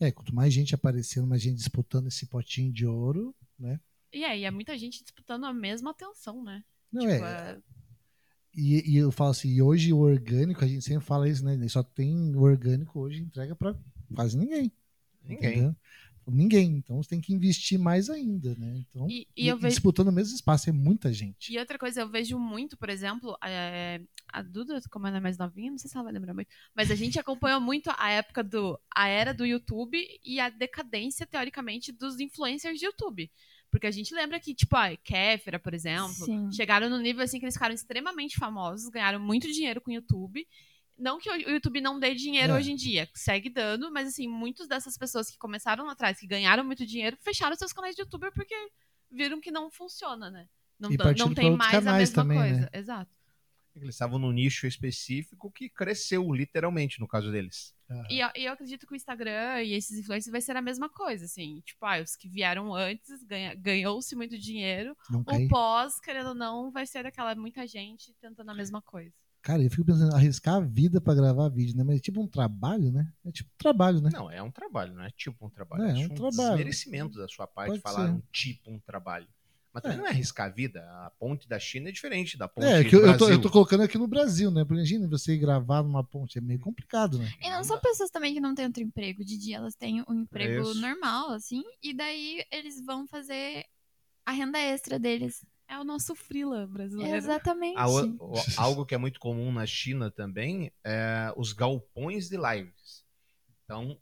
É, quanto mais gente aparecendo, mais gente disputando esse potinho de ouro, né? E aí, é muita gente disputando a mesma atenção, né? Não Tipo, é. é- E, e eu falo assim, e hoje o orgânico, a gente sempre fala isso, né? Só tem o orgânico hoje entrega pra quase ninguém. Ninguém. entendeu? Ninguém. Então você tem que investir mais ainda, né? Então, E, e eu vejo. disputando o mesmo espaço, é muita gente. E outra coisa, eu vejo muito, por exemplo, é, a Duda, como ela é mais novinha, não sei se ela vai lembrar muito, mas a gente acompanhou muito a época do. a era do YouTube e a decadência, teoricamente, dos influencers de YouTube. Porque a gente lembra que, tipo, a Kéfera, por exemplo, Sim. chegaram no nível assim que eles ficaram extremamente famosos, ganharam muito dinheiro com o YouTube. Não que o YouTube não dê dinheiro É. hoje em dia, segue dando, mas assim, muitas dessas pessoas que começaram lá atrás, que ganharam muito dinheiro, fecharam seus canais de youtuber porque viram que não funciona, né? Não, E não tem mais a mesma também, coisa. né? Exato. Eles estavam num nicho específico que cresceu, literalmente, no caso deles. E, eu- e eu acredito que o Instagram e esses influencers vai ser a mesma coisa, assim. Tipo, ah, os que vieram antes ganha- ganhou-se muito dinheiro. O pós, querendo ou não, vai ser daquela muita gente tentando a mesma coisa. Cara, eu fico pensando, arriscar a vida pra gravar vídeo, né? Mas é tipo um trabalho, né? É tipo um trabalho, né? Não, é um trabalho, não é tipo um trabalho. É, é Acho um trabalho. desmerecimento da sua parte Pode falar ser. um tipo um trabalho. Mas também É. não é arriscar a vida. A ponte da China é diferente da ponte É, do que eu, eu, tô, Brasil. eu tô colocando aqui no Brasil, né? Porque Imagina você ir gravar numa ponte, é meio complicado, né? E não são pessoas também que não têm outro emprego. De dia elas têm um emprego Isso. normal, assim, e daí eles vão fazer a renda extra deles. É o nosso freela brasileiro. Exatamente. A o- o- algo que é muito comum na China também é os galpões de lives. Então,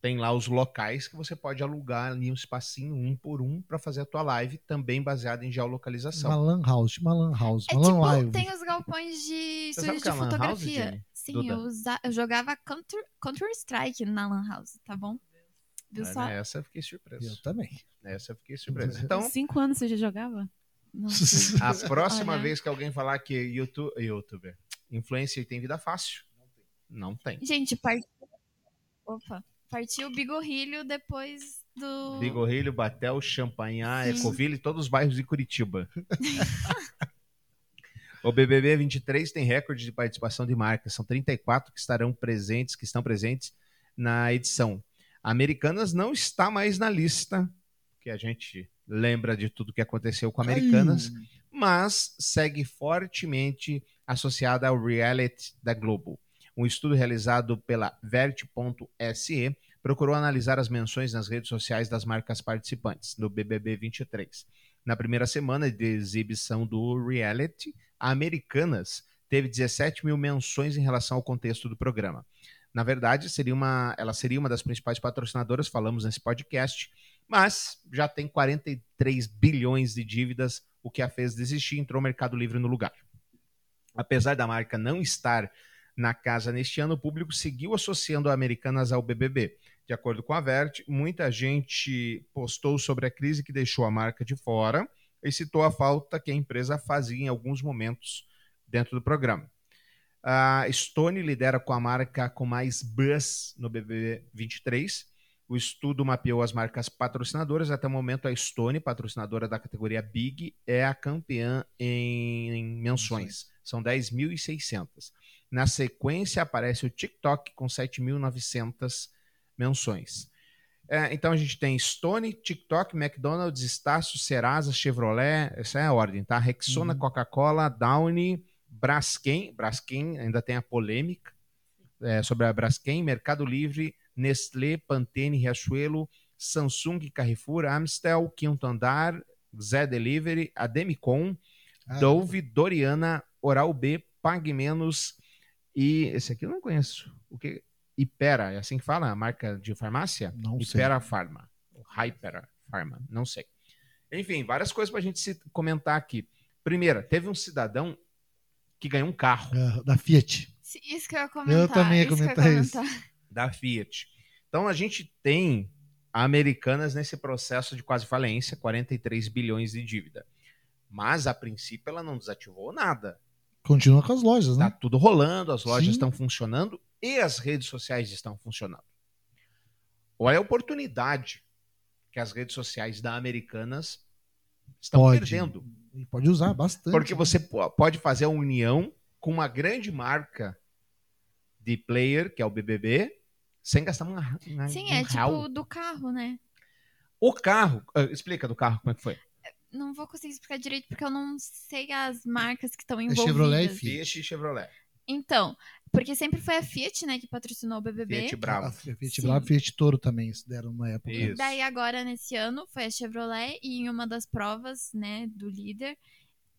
tem lá os locais que você pode alugar ali um espacinho um por um para fazer a tua live, também baseada em geolocalização. Uma lan house, uma lan house, É uma lan tipo, live. tem os galpões de Você sabe estúdio o que é de house, fotografia. Jenny? Sim, eu, usa- eu jogava Counter- Counter-Strike na Lan House, tá bom? Viu só? Nessa eu fiquei surpreso. Eu também. Nessa eu fiquei surpreso. Então, Cinco anos você já jogava? A próxima Olha. vez que alguém falar que YouTube, youtuber, influencer tem vida fácil, não tem. Gente, partiu. Opa. Partiu o Bigorrilho depois do. Bigorrilho, Batel, Champanhar, Sim. Ecoville, todos os bairros de Curitiba. o BBB 23 tem recorde de participação de marcas. São 34 que estarão presentes, que estão presentes na edição. Americanas não está mais na lista, que a gente lembra de tudo que aconteceu com Americanas, Ai, mas segue fortemente associada ao reality da Globo. Um estudo realizado pela Vert.se procurou analisar as menções nas redes sociais das marcas participantes do BBB 23. Na primeira semana de exibição do reality, a Americanas teve 17 mil menções em relação ao contexto do programa. Na verdade, seria uma, ela seria uma das principais patrocinadoras, falamos nesse podcast, mas já tem 43 bilhões de dívidas, o que a fez desistir e entrou o Mercado Livre no lugar. Apesar da marca não estar na casa neste ano, o público seguiu associando a Americanas ao BBB. De acordo com a Vert, muita gente postou sobre a crise que deixou a marca de fora e citou a falta que a empresa fazia em alguns momentos dentro do programa. A Stone lidera com a marca com mais buzz no BBB 23. O estudo mapeou as marcas patrocinadoras. Até o momento, a Stone, patrocinadora da categoria Big, é a campeã em, em menções. São 10.600. Na sequência, aparece o TikTok com 7.900 menções. É, então a gente tem Stone, TikTok, McDonald's, Estácio, Serasa, Chevrolet, essa é a ordem, tá? Rexona, Uhum. Coca-Cola, Downy, Braskem, Braskem ainda tem a polêmica é, sobre a Braskem, Mercado Livre, Nestlé, Pantene, Riachuelo, Samsung, Carrefour, Amstel, Quinto Andar, Zé Delivery, Ademicon, Ah, Dove, Doriana, Oral B, Pague Menos e esse aqui eu não conheço. O que? Ipera, é assim que fala? A marca de farmácia? Não sei. Ipera Pharma. Hypera Pharma, não sei. Enfim, várias coisas pra gente se comentar aqui. Primeira, teve um cidadão que ganhou um carro ah, da Fiat. Isso que eu ia comentar. também ia eu comentar isso. comentar. Da Fiat. Então a gente tem Americanas nesse processo de quase falência, 43 bilhões de dívida. Mas a princípio ela não desativou nada. Continua com as lojas, Tá né? tudo rolando, as lojas Sim. estão funcionando e as redes sociais estão funcionando. Olha a oportunidade que as redes sociais da Americanas estão Pode. perdendo. E pode usar bastante. Porque você po- pode fazer a união com uma grande marca de player, que é o BBB, sem gastar uma, uma, Sim, um é real. tipo do carro, né? O carro, ah, explica do carro como é que foi. Não vou conseguir explicar direito porque eu não sei as marcas que estão É envolvidas. Chevrolet e Fiat. Fiat e Chevrolet. Então, porque sempre foi a Fiat, né, que patrocinou o BBB. Fiat A Bravo. Fiat Sim. Brava e Fiat Toro também se deram uma época. Isso. Daí agora, nesse ano, foi a Chevrolet e em uma das provas, né, do líder.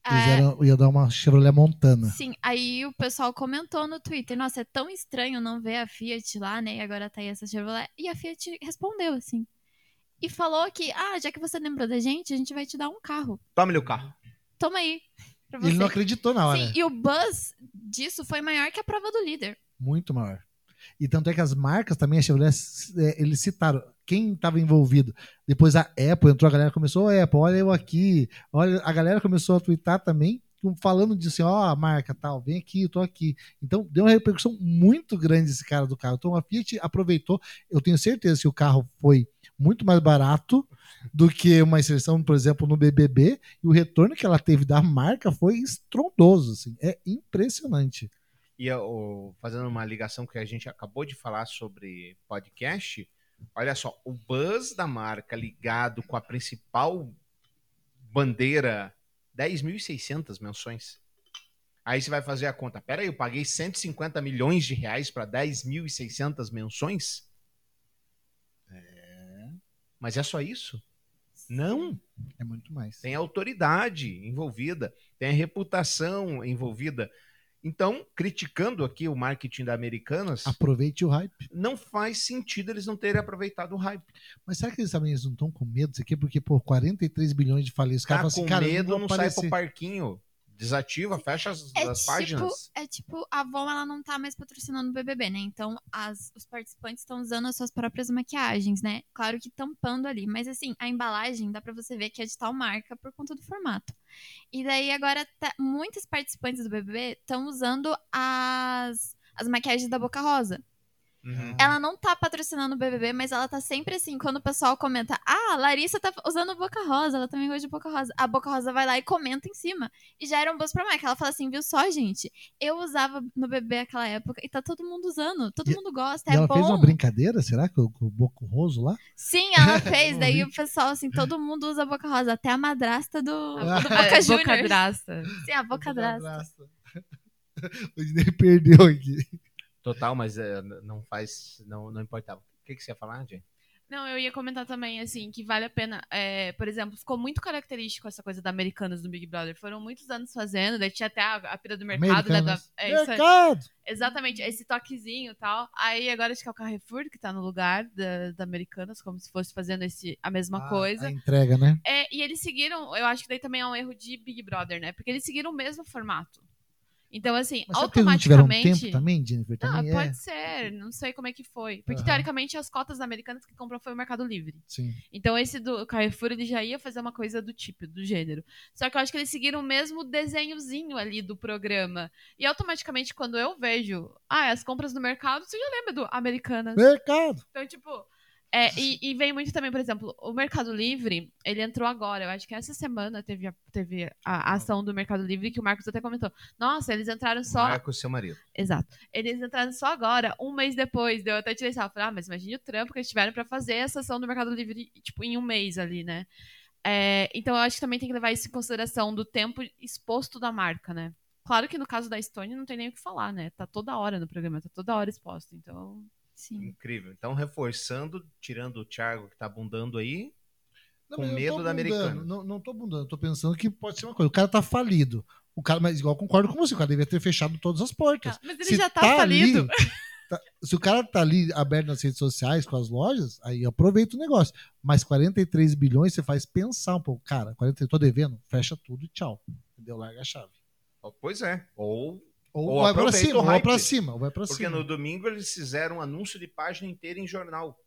Eles é, eram, ia dar uma Chevrolet Montana. Sim, aí o pessoal comentou no Twitter, nossa, é tão estranho não ver a Fiat lá, né? E agora tá aí essa Chevrolet. E a Fiat respondeu, assim. E falou que, ah, já que você lembrou da gente, a gente vai te dar um carro. Toma-lhe o carro. Toma aí. Ele não acreditou na hora. Sim, e o buzz disso foi maior que a prova do líder. Muito maior. E tanto é que as marcas também, a Chevrolet, é, eles citaram quem estava envolvido. Depois a Apple entrou, a galera começou, "Ô, Apple, olha eu aqui. Olha, a galera começou a twittar também, falando de assim, ó, a marca tal, vem aqui, eu tô aqui. Então deu uma repercussão muito grande esse cara do carro. Então a Fiat aproveitou. Eu tenho certeza que o carro foi muito mais barato do que uma inserção, por exemplo, no BBB, e o retorno que ela teve da marca foi estrondoso, assim. É impressionante. E eu, fazendo uma ligação que a gente acabou de falar sobre podcast, olha só, o buzz da marca ligado com a principal bandeira, 10.600 menções. Aí você vai fazer a conta. Pera aí, eu paguei 150 milhões de reais para 10.600 menções? É. Mas é só isso? Não. É muito mais. Tem autoridade envolvida, tem a reputação envolvida. Então, criticando aqui o marketing da Americanas, Aproveite o hype. não faz sentido eles não terem aproveitado o hype. Mas será que eles também eles não estão com medo disso aqui? Porque, pô, 43 bilhões de falês. Os Tá caras com assim, cara, medo, eu não, vou sai aparecer. pro parquinho. Desativa, fecha as, É as tipo, páginas. é tipo, a Avon ela não tá mais patrocinando o BBB, né? Então as, os participantes estão usando as suas próprias maquiagens, né? Claro que tampando ali, mas assim, a embalagem dá pra você ver que é de tal marca por conta do formato. E daí agora tá, muitos participantes do BBB estão usando as as maquiagens da Boca Rosa. Uhum. Ela não tá patrocinando o BBB, mas ela tá sempre assim, quando o pessoal comenta, ah, a Larissa tá usando Boca Rosa, ela também gosta de Boca Rosa. A Boca Rosa vai lá e comenta em cima. E já era um buzz pra marca. Ela fala assim, viu só, gente, eu usava no BBB aquela época e tá todo mundo usando, todo E- mundo gosta, E é ela bom. fez uma brincadeira, será? Com, com o Boco Roso lá? Sim, ela fez, daí o pessoal, assim, todo mundo usa Boca Rosa, até a madrasta do, Ah. do Boca Juniors. Bocadrasta. Sim, a Boca Drasta. O Disney perdeu aqui. Total, mas é, não faz. Não, não importava. O que, que você ia falar, Jay? Não, eu ia comentar também, assim, que vale a pena. é, por exemplo, ficou muito característico essa coisa da Americanas no Big Brother. Foram muitos anos fazendo, daí tinha até a, a pira do mercado, né? é, isso. Mercado! exatamente, esse toquezinho e tal. Aí agora acho que é o Carrefour que tá no lugar da, da Americanas, como se fosse fazendo esse, a mesma A- coisa. A entrega, né? É, e eles seguiram, eu acho que daí também é um erro de Big Brother, né? Porque eles seguiram o mesmo formato. Então, assim, Mas eles não tiveram automaticamente. tempo também, Jennifer? Não, Também pode é. ser, não sei como é que foi. Porque, Aham. teoricamente, as cotas americanas que comprou foi o Mercado Livre. Sim. Então, esse do Carrefour, ele já ia fazer uma coisa do tipo, do gênero. Só que eu acho que eles seguiram o mesmo desenhozinho ali do programa. E, automaticamente, quando eu vejo, ah, as compras no mercado, você já lembra do Americanas. Mercado! Então, tipo. É, e, e vem muito também, por exemplo, o Mercado Livre, ele entrou agora, eu acho que essa semana teve a, teve a ação do Mercado Livre que o Marcos até comentou. Nossa, eles entraram só. Marca o seu marido. Exato. Eles entraram só agora, um mês depois. Deu até tirei sarro. Falei, ah, mas imagine o trampo que eles tiveram pra fazer essa ação do Mercado Livre, tipo, em um mês ali, né? É, então eu acho que também tem que levar isso em consideração do tempo exposto da marca, né? Claro que no caso da Stone não tem nem o que falar, né? Tá toda hora no programa, tá toda hora exposto. Então. Sim. Incrível. Então, reforçando, tirando o Thiago que tá abundando aí, Não, com medo da americana. Não, não tô abundando, tô pensando que pode ser uma coisa. O cara tá falido. O cara, mas igual eu concordo com você, o cara devia ter fechado todas as portas. Mas ele Se já tá, falido. ali, tá- se o cara tá ali aberto nas redes sociais com as lojas, aí aproveita o negócio. Mas 43 bilhões você faz pensar um pouco. Cara, 43, tô devendo, fecha tudo e tchau. Entendeu? Larga a chave. Pois é. Ou Ou, Ou vai pra aproveita cima, ou vai pra cima, ou vai porque cima. no domingo eles fizeram um anúncio de página inteira em jornal.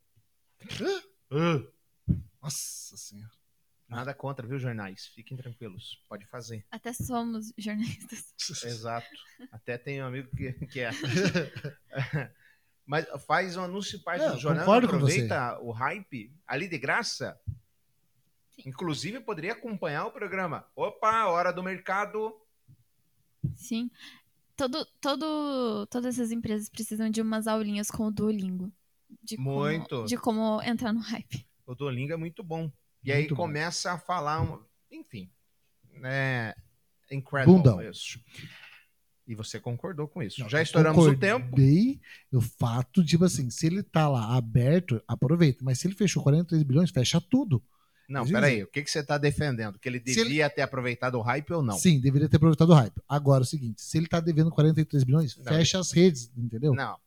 Nossa senhora. Nada contra, viu, jornais? Fiquem tranquilos. Pode fazer. Até somos jornalistas. Exato. Até tem um amigo que, que é. Mas faz um anúncio de página Não, no jornal, concordo com aproveita o hype ali de graça. Inclusive, poderia acompanhar o programa. Opa, hora do mercado. Sim. Todo, todo, todas essas empresas precisam de umas aulinhas com o Duolingo. De como- Muito. de como entrar no hype. O Duolingo é muito bom. E aí Muito bom. começa a falar, um- enfim, é incredible Bundão. isso. E você concordou com isso. Não, Já estouramos o tempo. O fato, tipo assim, se ele tá lá aberto, aproveita. Mas se ele fechou 43 bilhões, fecha tudo. Não, peraí, o que, que você está defendendo? Que ele Se ele- devia ter aproveitado o hype ou não? Sim, deveria ter aproveitado o hype. Agora, é o seguinte, se ele tá devendo 43 bilhões, Não. fecha as redes, entendeu? Não,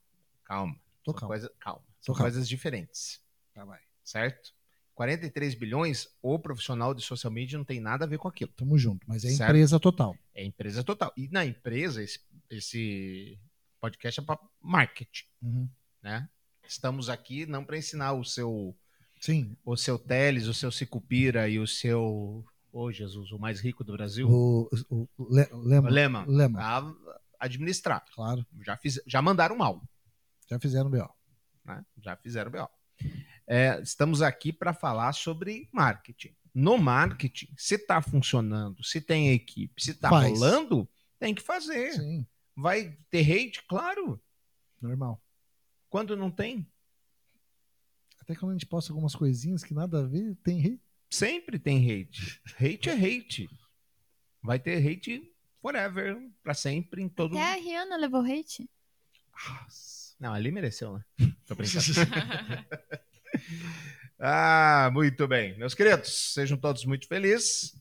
calma. Tô São calmo. coisa- calma. São Tô calmo. coisas diferentes, Tá, vai. certo? 43 bilhões, o profissional de social media não tem nada a ver com aquilo. Tamo junto. Mas é Certo. empresa total. É empresa total. E na empresa, esse, esse podcast é para marketing, Uhum. né? Estamos aqui não para ensinar o seu Sim. o seu Teles, o seu Sicupira e o seu. Ô, Jesus, o mais rico do Brasil. O, o, o Le- Lema. Lema. Lema. A administrar. Claro. Já, fiz, já mandaram mal. Já fizeram B.O. Né? Já fizeram BO. É, estamos aqui para falar sobre marketing. No marketing, se está funcionando, se tem equipe, se está rolando, tem que fazer. Sim, Vai ter hate? Claro. normal. Quando não tem, Até quando a gente posta algumas coisinhas que nada a ver, tem hate. sempre tem hate. Hate é hate. Vai ter hate forever, para sempre, em todo Até a Rihanna levou hate. Não, ali mereceu, né? Tô brincando. ah, muito bem. Meus queridos, sejam todos muito felizes.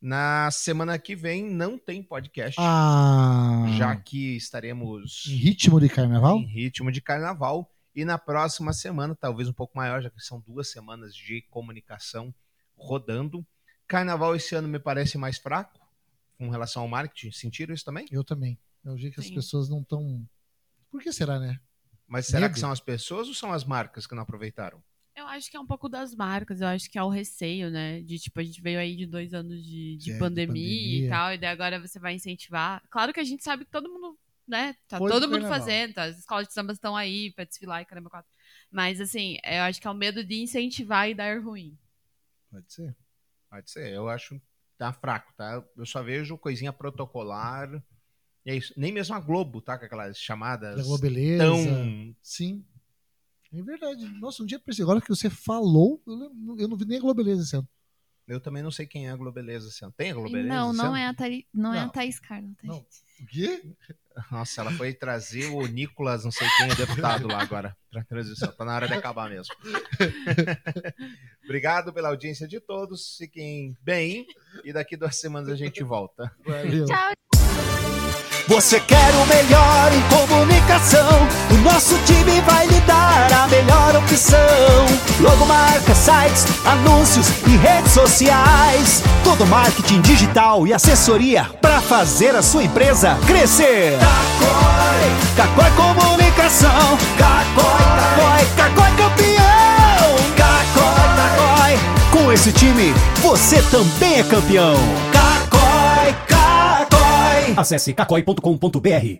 Na semana que vem não tem podcast, Ah, já que estaremos em ritmo de carnaval? em ritmo de carnaval. E na próxima semana, talvez um pouco maior, já que são duas semanas de comunicação rodando. Carnaval esse ano me parece mais fraco com relação ao marketing. Sentiram isso também? Eu também. É o jeito que as Sim. pessoas não estão. Por que será, né? Mas será Medo. que são as pessoas ou são as marcas que não aproveitaram? Eu acho que é um pouco das marcas, eu acho que é o receio, né? De tipo, a gente veio aí de dois anos de, de É, de pandemia, pandemia. e tal, e daí agora você vai incentivar. Claro que a gente sabe que todo mundo, né? Tá Foi todo mundo fazendo, tá? as escolas de samba estão aí pra desfilar e caramba, quatro. Mas assim, eu acho que é o medo de incentivar e dar ruim. Pode ser. Pode ser, eu acho tá fraco, tá? Eu só vejo coisinha protocolar. E é isso. Nem mesmo a Globo, tá? Com aquelas chamadas Da Globeleza. tão. Sim. É verdade. Nossa, um dia agora que você falou, eu não, eu não vi nem a Globeleza esse ano. Eu também não sei quem é a Globeleza esse ano. Tem a Globeleza? não, esse não ano? é, a Thaí- não, é a Não. Thaís Carla. tá, Não. gente? O quê? Nossa, ela foi trazer o Nicolas, não sei quem, é deputado lá agora, pra transição. Tá na hora de acabar mesmo. Obrigado pela audiência de todos. Fiquem bem. E daqui duas semanas a gente volta. Valeu. Tchau, Você quer o melhor em comunicação? O nosso time vai lhe dar a melhor opção. Logomarca, sites, anúncios e redes sociais. Todo marketing digital e assessoria para fazer a sua empresa crescer. Cacói, Cacói Comunicação. Cacói, Cacói, Cacói campeão. Cacói, Cacói. Com esse time, você também é campeão. Acesse cacói.com.br.